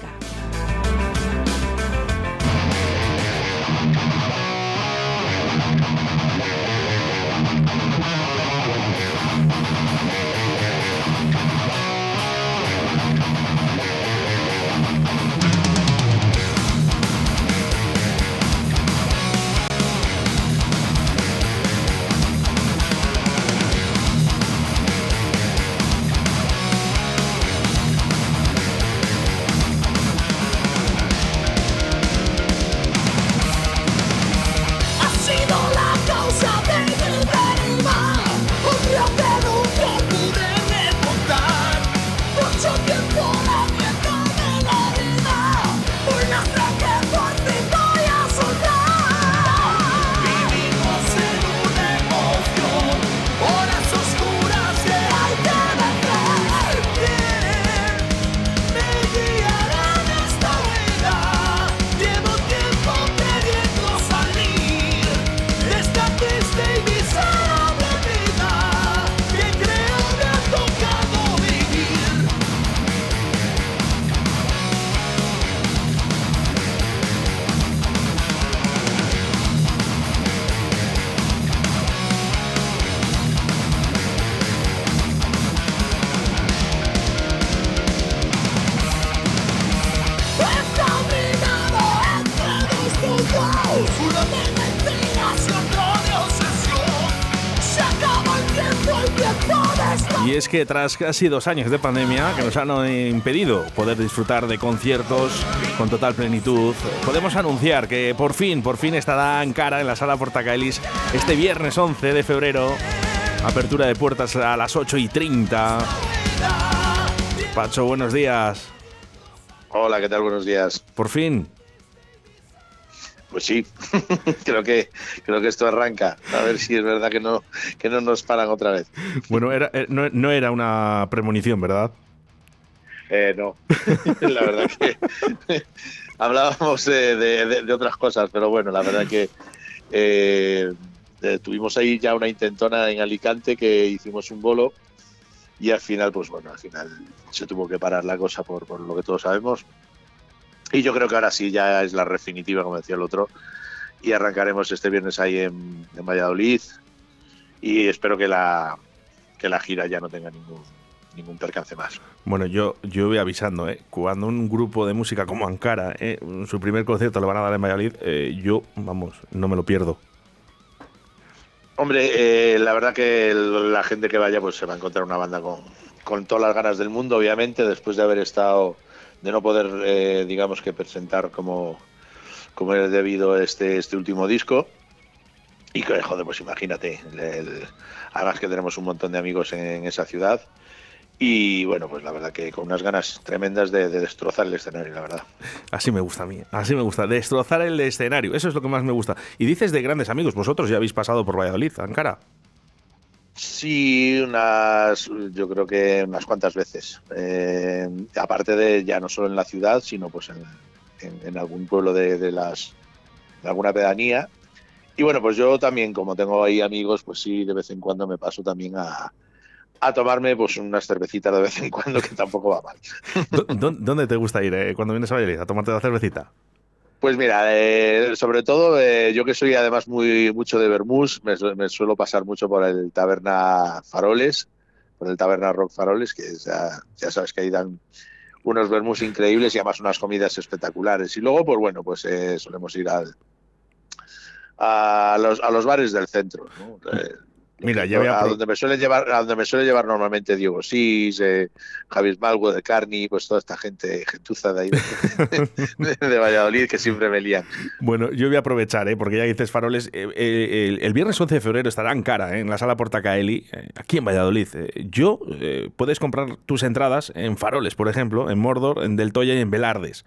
있을까? Que tras casi dos años de pandemia que nos han impedido poder disfrutar de conciertos con total plenitud, podemos anunciar que por fin, por fin estará en cara en la sala Portacaelis este viernes 11 de febrero. Apertura de puertas a las 8 y 30. Pacho, buenos días. Hola, ¿qué tal? Buenos días. Por fin. Pues sí, creo que creo que esto arranca. A ver si es verdad que no que no nos paran otra vez. Bueno, era, eh, no, era una premonición, ¿verdad? Eh, no, la verdad que hablábamos de, otras cosas, pero bueno, la verdad que eh, tuvimos ahí ya una intentona en Alicante que hicimos un bolo y al final, pues bueno, al final se tuvo que parar la cosa por, por lo que todos sabemos, y yo creo que ahora sí ya es la definitiva, como decía el otro. Y arrancaremos este viernes ahí en, Valladolid. Y espero que la, que la gira ya no tenga ningún, ningún percance más. Bueno, yo, yo voy avisando, ¿eh? cuando un grupo de música como Ankara, ¿eh? su primer concierto lo van a dar en Valladolid, eh, yo, vamos, no me lo pierdo. Hombre, la verdad que la gente que vaya pues se va a encontrar una banda con, con todas las ganas del mundo, obviamente, después de haber estado de no poder, eh, digamos que presentar como, como es debido este, este último disco. Y que, joder, pues imagínate, además que tenemos un montón de amigos en, esa ciudad. Y bueno, pues la verdad que con unas ganas tremendas de, destrozar el escenario, la verdad. Así me gusta a mí, así me gusta, destrozar el escenario, eso es lo que más me gusta. Y dices de grandes amigos, vosotros ya habéis pasado por Valladolid, Ankara. Sí, unas, yo creo que unas cuantas veces. Eh, aparte de ya no solo en la ciudad, sino pues en, algún pueblo de, las de alguna pedanía. Y bueno, pues yo también, como tengo ahí amigos, pues sí, de vez en cuando me paso también a, a tomarme pues unas cervecitas de vez en cuando, que tampoco va mal. ¿Dónde te gusta ir eh, cuando vienes a Valladolid a tomarte la cervecita? Pues mira, eh, sobre todo eh, yo que soy además muy mucho de Bermús, me, suelo pasar mucho por el Taberna Faroles, por el Taberna Rock Faroles, que ya, sabes que ahí dan unos Bermús increíbles y además unas comidas espectaculares. Y luego, pues bueno, pues eh, solemos ir al, a, los, a los bares del centro. Mira, ya voy a, donde me suele llevar, a donde me suele llevar normalmente Diego Sis, eh, Javier Malgo de Carni, pues toda esta gente gentuza de ahí de, Valladolid que siempre me lían. Bueno, yo voy a aprovechar, ¿eh? porque ya dices faroles. Eh, el, viernes 11 de febrero estará en cara, en la sala Portacaeli, aquí en Valladolid. yo puedes comprar tus entradas en faroles, por ejemplo, en Mordor, en Del Toya y en Velardes.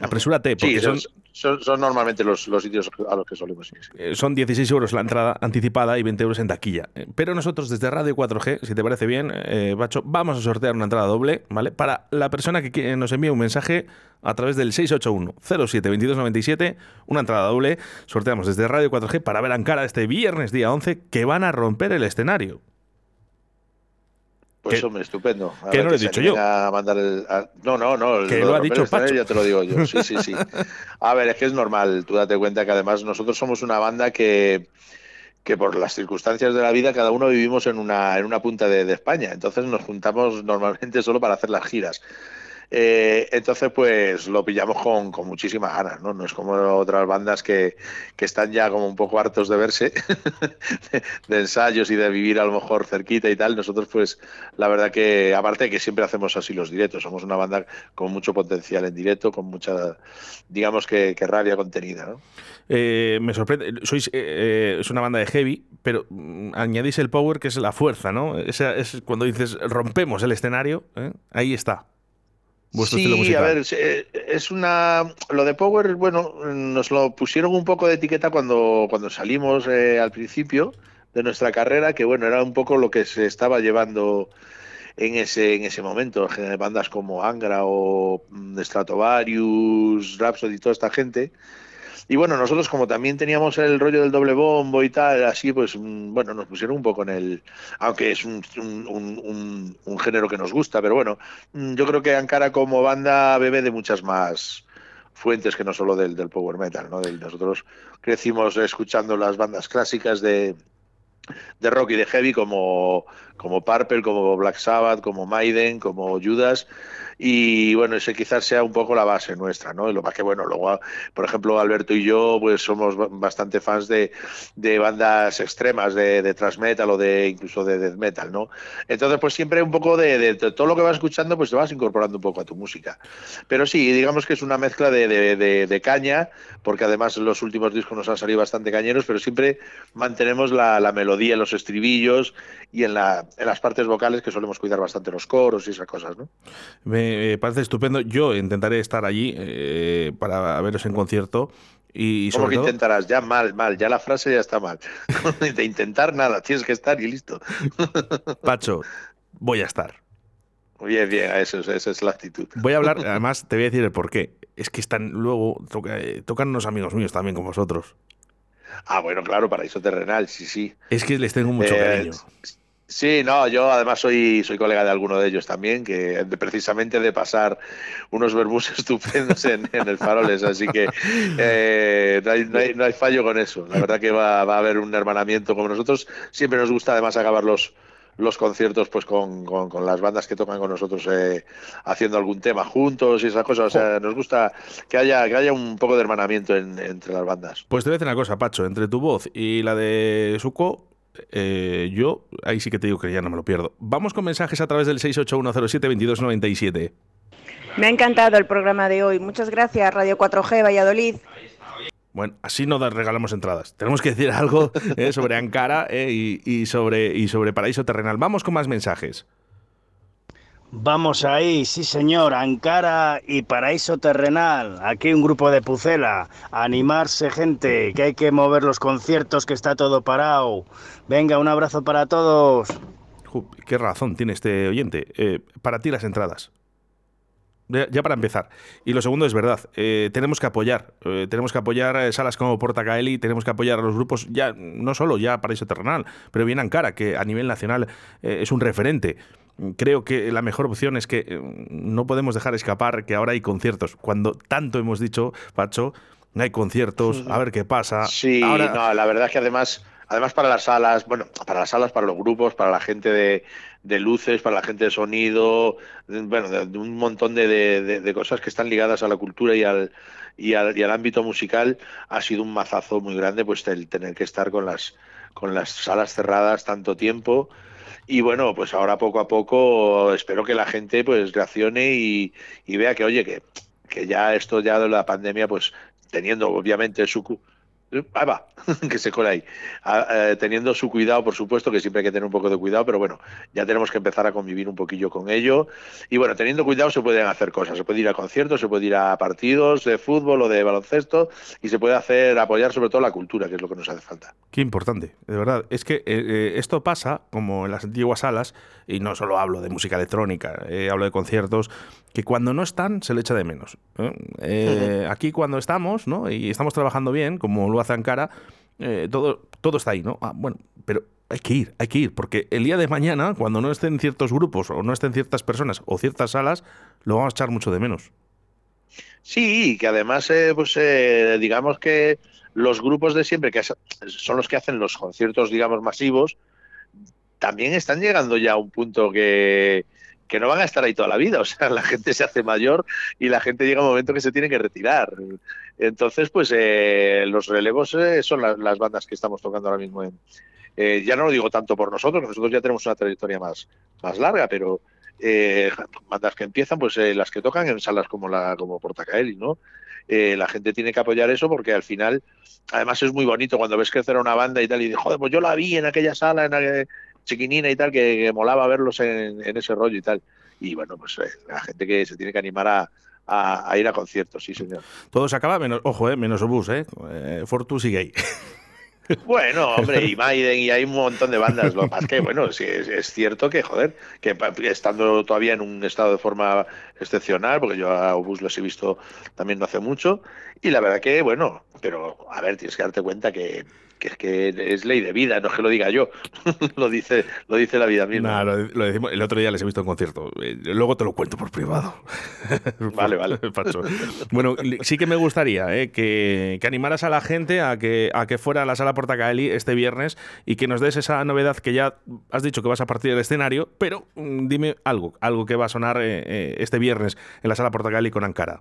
Apresúrate, porque son, son, normalmente los, sitios a los que solemos ir. Eh, son 16 euros la entrada anticipada y 20 euros en taquilla. Eh, pero nosotros desde Radio 4G, si te parece bien, eh, Bacho, vamos a sortear una entrada doble, ¿vale? Para la persona que nos envíe un mensaje a través del 681 07 2297, una entrada doble, sorteamos desde Radio 4G para ver Ankara este viernes día 11 que van a romper el escenario. Pues hombre, estupendo. que no lo he dicho yo. A mandar el, no, no, no. Que lo, ha dicho Pacho. Ya te lo digo yo. Sí, sí, sí. A ver, es que es normal. Tú date cuenta que además nosotros somos una banda que que por las circunstancias de la vida cada uno vivimos en una, en una punta de, de España. Entonces nos juntamos normalmente solo para hacer las giras. Eh, entonces, pues lo pillamos con, con muchísimas ganas, ¿no? No es como otras bandas que, están ya como un poco hartos de verse, de, ensayos y de vivir a lo mejor cerquita y tal. Nosotros, pues, la verdad que, aparte que siempre hacemos así los directos, somos una banda con mucho potencial en directo, con mucha, digamos que, rabia contenida, ¿no? Eh, me sorprende, sois eh, es una banda de heavy, pero mm, añadís el power que es la fuerza, ¿no? Esa es cuando dices rompemos el escenario, ahí está sí, a ver, eh, es una. Lo de Power, bueno, nos lo pusieron un poco de etiqueta cuando, cuando salimos eh, al principio de nuestra carrera, que bueno, era un poco lo que se estaba llevando en ese, en ese momento. Bandas como Angra o mm, Stratovarius, Rhapsody, toda esta gente y bueno, nosotros como también teníamos el rollo del doble bombo y tal, así pues, mm, bueno, nos pusieron un poco en el, aunque es un, un, género que nos gusta, pero bueno, mm, yo creo que Ankara como banda bebe de muchas más fuentes que no solo del, del power metal, ¿no? nosotros crecimos escuchando las bandas clásicas de, de rock y de heavy como, como Purple, como Black Sabbath, como Maiden, como Judas y bueno, ese quizás sea un poco la base nuestra, ¿no? Lo más que bueno, luego, por ejemplo, Alberto y yo, pues somos bastante fans de, de bandas extremas, de, de thrash metal o de incluso de death metal, ¿no? Entonces, pues siempre un poco de, de, todo lo que vas escuchando, pues te vas incorporando un poco a tu música. Pero sí, digamos que es una mezcla de, de caña, porque además los últimos discos nos han salido bastante cañeros, pero siempre mantenemos la, la melodía en los estribillos y en, la, en las partes vocales que solemos cuidar bastante los coros y esas cosas, ¿no? Me parece estupendo. Yo intentaré estar allí eh, para veros en concierto. Y ¿Cómo que intentarás? Ya mal, mal, ya la frase ya está mal. de intentar nada, tienes que estar y listo. Pacho, voy a estar. Bien, bien, eso, esa es la actitud. Voy a hablar, además te voy a decir el por qué. Es que están luego, eh, tocan unos amigos míos también con vosotros. Ah, bueno, claro, Paraíso Terrenal, sí, sí. Es que les tengo mucho eh, cariño. Sí, no, yo además soy, soy colega de alguno de ellos también, que precisamente de pasar unos verbús estupendos en, el Faroles, así que eh, no, hay, fallo con eso. La verdad que va, a haber un hermanamiento como nosotros. Siempre nos gusta además acabar los, los conciertos pues con, con, las bandas que tocan con nosotros eh, haciendo algún tema juntos y esas cosas. O sea, nos gusta que haya, que haya un poco de hermanamiento entre las bandas. Pues te voy a decir una cosa, Pacho, entre tu voz y la de Suco, eh, yo ahí sí que te digo que ya no me lo pierdo. Vamos con mensajes a través del 681072297. Me ha encantado el programa de hoy. Muchas gracias, Radio 4G Valladolid. Bueno, así no regalamos entradas. Tenemos que decir algo eh, sobre Ankara eh, y, sobre, y sobre Paraíso Terrenal. Vamos con más mensajes. Vamos ahí, sí señor, Ankara y Paraíso Terrenal. Aquí un grupo de Pucela. Animarse, gente, que hay que mover los conciertos, que está todo parado. Venga, un abrazo para todos. qué razón tiene este oyente. Eh, para ti las entradas. Ya, para empezar. Y lo segundo es verdad, eh, tenemos que apoyar, eh, tenemos que apoyar salas como Portacaeli, tenemos que apoyar a los grupos, ya no solo ya Paraíso Terrenal, pero bien Ankara, que a nivel nacional es un referente creo que la mejor opción es que eh, no podemos dejar escapar que ahora hay conciertos. Cuando tanto hemos dicho, Pacho, no hay conciertos, a ver qué pasa. Sí, no, la verdad es que además, además para las salas, bueno, para las salas, para los grupos, para la gente de, de luces, para la gente de sonido, bueno, de, un montón de, de, cosas que están ligadas a la cultura y al, y al, y al ámbito musical, ha sido un mazazo muy grande, pues el tener que estar con las con las salas cerradas tanto tiempo. Y bueno, pues ahora poco a poco espero que la gente pues reaccione y, y vea que, oye, que, que ya esto ya de la pandemia, pues teniendo obviamente su, Ahí va, que se cola ahí. Ah, eh, teniendo su cuidado, por supuesto, que siempre hay que tener un poco de cuidado, pero bueno, ya tenemos que empezar a convivir un poquillo con ello. Y bueno, teniendo cuidado se pueden hacer cosas. Se puede ir a conciertos, se puede ir a partidos de fútbol o de baloncesto y se puede hacer, apoyar sobre todo la cultura, que es lo que nos hace falta. Qué importante, de verdad. Es que eh, eh, esto pasa, como en las antiguas salas, y no solo hablo de música electrónica, hablo de conciertos, que cuando no están se le echa de menos. aquí cuando estamos, ¿no? Y estamos trabajando bien, como lo hace Ankara, eh, todo, todo está ahí, ¿no? Ah, bueno, pero hay que ir, hay que ir, porque el día de mañana, cuando no estén ciertos grupos o no estén ciertas personas o ciertas salas, lo vamos a echar mucho de menos. Sí, que además, eh, pues eh, digamos que los grupos de siempre, que son los que hacen los conciertos, digamos, masivos, también están llegando ya a un punto que, que no van a estar ahí toda la vida. O sea, la gente se hace mayor y la gente llega a un momento que se tiene que retirar. Entonces, pues eh, los relevos eh, son las, bandas que estamos tocando ahora mismo. En, eh, ya no lo digo tanto por nosotros, nosotros ya tenemos una trayectoria más, más larga, pero bandas que empiezan, pues las que tocan en salas como la como Portacaeli, ¿no? la gente tiene que apoyar eso porque al final, además es muy bonito cuando ves crecer a una banda y tal, y dices, joder, pues yo la vi en aquella sala, en chiquinina y tal, que, molaba verlos en, ese rollo y tal. Y bueno, pues la gente que se tiene que animar a, a, ir a conciertos, sí, señor. Todo se acaba, menos, ojo, eh, menos Obús, ¿eh? eh Fortus y Gay. Bueno, hombre, y Maiden, y hay un montón de bandas. Lo que pasa es que, bueno, sí, es, cierto que, joder, que estando todavía en un estado de forma excepcional, porque yo a Obus los he visto también no hace mucho, y la verdad que, bueno, pero a ver, tienes que darte cuenta que que es que es ley de vida, no es que lo diga yo, lo dice lo dice la vida misma. lo, decimos, el otro día les he visto en concierto, eh, luego te lo cuento por privado. vale, vale. bueno, sí que me gustaría eh, que, que, animaras a la gente a que, a que fuera a la sala Portacaeli este viernes y que nos des esa novedad que ya has dicho que vas a partir del escenario, pero mm, dime algo, algo que va a sonar eh, este viernes en la sala Portacaeli con Ankara.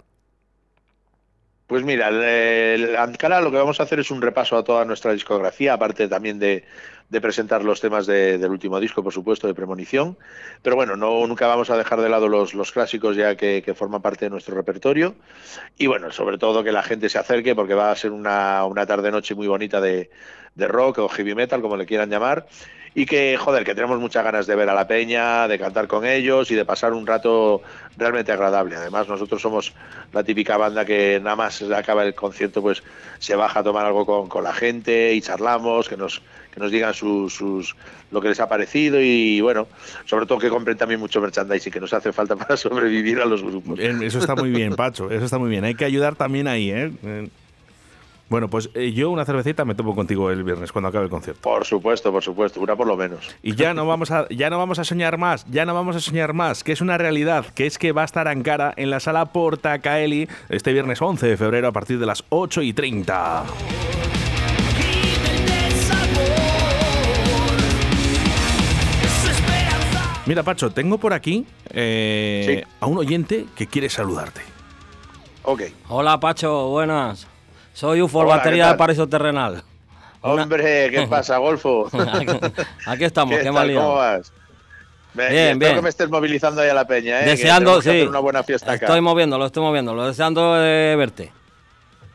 Pues mira, el, Ankara lo que vamos a hacer es un repaso a toda nuestra discografía, aparte también de, presentar los temas del último disco, por supuesto, de Premonición. Pero bueno, no nunca vamos a dejar de lado los, clásicos ya que, forman parte de nuestro repertorio. Y bueno, sobre todo que la gente se acerque porque va a ser una, tarde-noche muy bonita de, de rock o heavy metal, como le quieran llamar y que, joder, que tenemos muchas ganas de ver a la peña, de cantar con ellos y de pasar un rato realmente agradable. Además, nosotros somos la típica banda que nada más acaba el concierto, pues se baja a tomar algo con, con la gente y charlamos, que nos, que nos digan sus, sus, lo que les ha parecido y bueno, sobre todo que compren también mucho merchandising que nos hace falta para sobrevivir a los grupos. Eso está muy bien, Pacho, eso está muy bien. Hay que ayudar también ahí, ¿eh? Bueno, pues eh, yo una cervecita me tomo contigo el viernes cuando acabe el concierto. Por supuesto, por supuesto, una por lo menos. Y ya no vamos a, ya no vamos a soñar más, ya no vamos a soñar más, que es una realidad, que es que va a estar Ankara en la sala Porta Caeli este viernes 11 de febrero a partir de las 8 y 30. Mira, Pacho, tengo por aquí eh, a un oyente que quiere saludarte. Ok. Hola, Pacho, buenas. Soy UFO, batería de paraíso terrenal. Hombre, ¿qué pasa, Golfo? aquí, estamos, qué, mal ¿Cómo vas? bien, bien. que me estés movilizando ahí a la peña, ¿eh? Deseando, sí. una buena fiesta acá. Estoy moviéndolo, estoy moviéndolo, deseando eh, verte.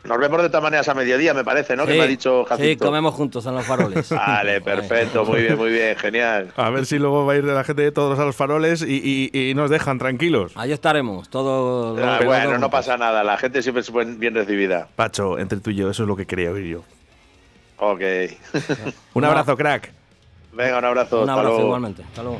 Nos vemos de todas maneras a mediodía, me parece, ¿no? que me ha dicho Jacinto. Sí, comemos juntos en los faroles. vale, perfecto, muy bien, muy bien, genial. A ver si luego va a ir la gente de todos a los faroles y, nos dejan tranquilos. Ahí estaremos, todo. Ah, bueno, no pasa nada, la gente siempre es bien recibida. Pacho, entre tú y yo, eso es lo que quería oír yo. Ok. un abrazo, crack. Venga, un abrazo. Un abrazo igualmente. Hasta luego.